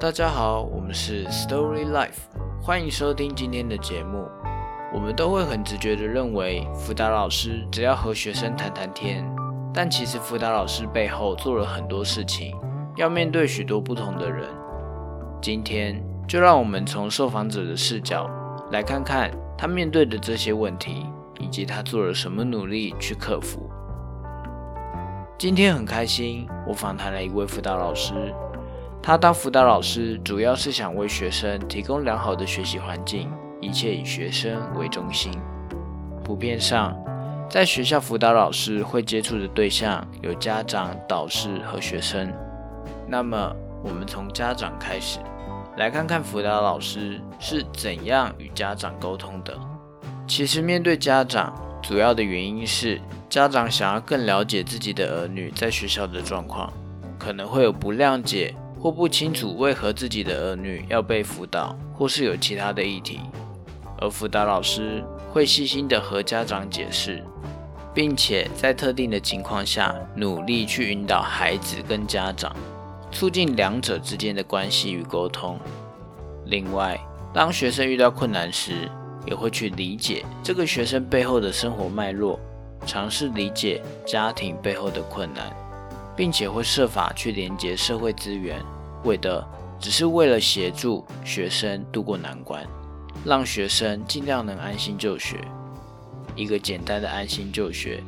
大家好，我们是 Story Life，欢迎收听今天的节目。我们都会很直觉的认为，辅导老师只要和学生谈谈天，但其实辅导老师背后做了很多事情，要面对许多不同的人。今天就让我们从受访者的视角来看看他面对的这些问题，以及他做了什么努力去克服。今天很开心，我访谈了一位辅导老师。他当辅导老师，主要是想为学生提供良好的学习环境，一切以学生为中心。普遍上，在学校辅导老师会接触的对象有家长、导师和学生。那么，我们从家长开始，来看看辅导老师是怎样与家长沟通的。其实，面对家长，主要的原因是。家长想要更了解自己的儿女在学校的状况，可能会有不谅解或不清楚为何自己的儿女要被辅导，或是有其他的议题，而辅导老师会细心的和家长解释，并且在特定的情况下努力去引导孩子跟家长，促进两者之间的关系与沟通。另外，当学生遇到困难时，也会去理解这个学生背后的生活脉络。尝试理解家庭背后的困难，并且会设法去连接社会资源，为的只是为了协助学生度过难关，让学生尽量能安心就学。一个简单的安心就学，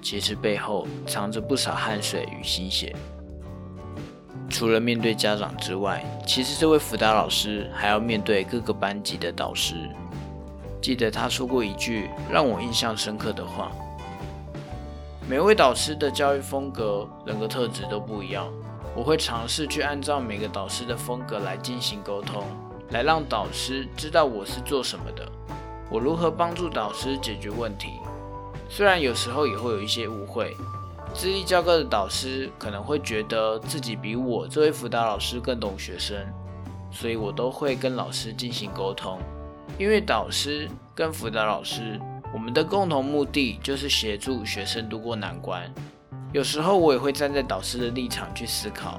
其实背后藏着不少汗水与心血。除了面对家长之外，其实这位辅导老师还要面对各个班级的导师。记得他说过一句让我印象深刻的话。每位导师的教育风格、人格特质都不一样，我会尝试去按照每个导师的风格来进行沟通，来让导师知道我是做什么的，我如何帮助导师解决问题。虽然有时候也会有一些误会，资历较高的导师可能会觉得自己比我这位辅导老师更懂学生，所以我都会跟老师进行沟通，因为导师跟辅导老师。我们的共同目的就是协助学生度过难关。有时候我也会站在导师的立场去思考，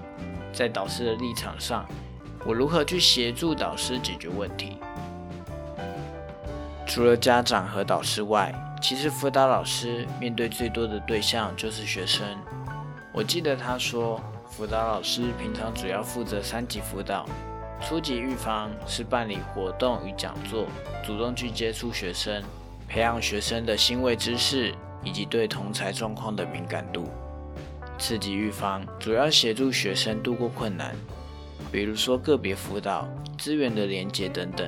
在导师的立场上，我如何去协助导师解决问题。除了家长和导师外，其实辅导老师面对最多的对象就是学生。我记得他说，辅导老师平常主要负责三级辅导，初级预防是办理活动与讲座，主动去接触学生。培养学生的行为知识以及对同才状况的敏感度。刺激预防主要协助学生度过困难，比如说个别辅导、资源的连接等等。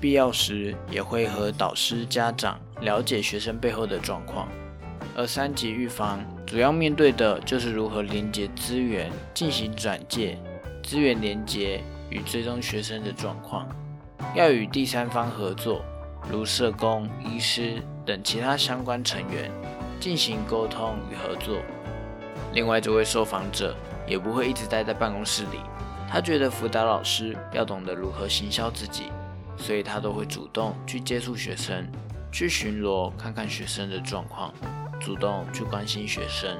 必要时也会和导师、家长了解学生背后的状况。而三级预防主要面对的就是如何连接资源，进行转介、资源连接与追踪学生的状况，要与第三方合作。如社工、医师等其他相关成员进行沟通与合作。另外，这位受访者也不会一直待在办公室里，他觉得辅导老师要懂得如何行销自己，所以他都会主动去接触学生，去巡逻看看学生的状况，主动去关心学生，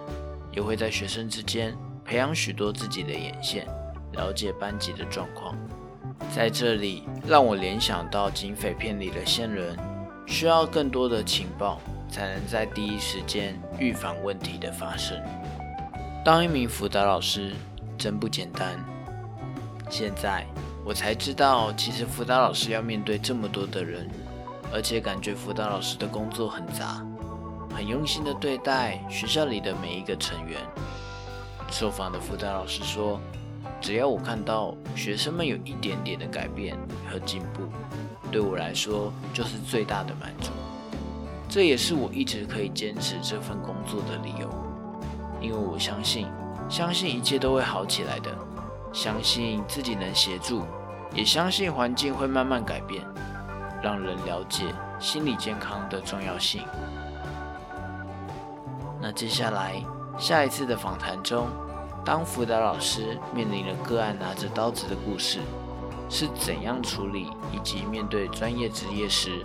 也会在学生之间培养许多自己的眼线，了解班级的状况。在这里，让我联想到警匪片里的线人，需要更多的情报，才能在第一时间预防问题的发生。当一名辅导老师真不简单。现在我才知道，其实辅导老师要面对这么多的人，而且感觉辅导老师的工作很杂，很用心的对待学校里的每一个成员。受访的辅导老师说。只要我看到学生们有一点点的改变和进步，对我来说就是最大的满足。这也是我一直可以坚持这份工作的理由，因为我相信，相信一切都会好起来的，相信自己能协助，也相信环境会慢慢改变，让人了解心理健康的重要性。那接下来下一次的访谈中。当辅导老师面临了个案拿着刀子的故事，是怎样处理？以及面对专业职业时，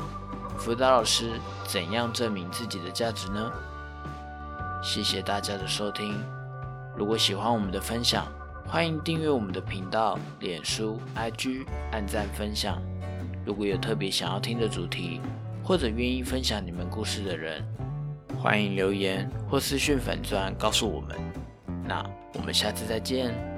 辅导老师怎样证明自己的价值呢？谢谢大家的收听。如果喜欢我们的分享，欢迎订阅我们的频道、脸书、IG，按赞分享。如果有特别想要听的主题，或者愿意分享你们故事的人，欢迎留言或私讯粉钻告诉我们。那我们下次再见。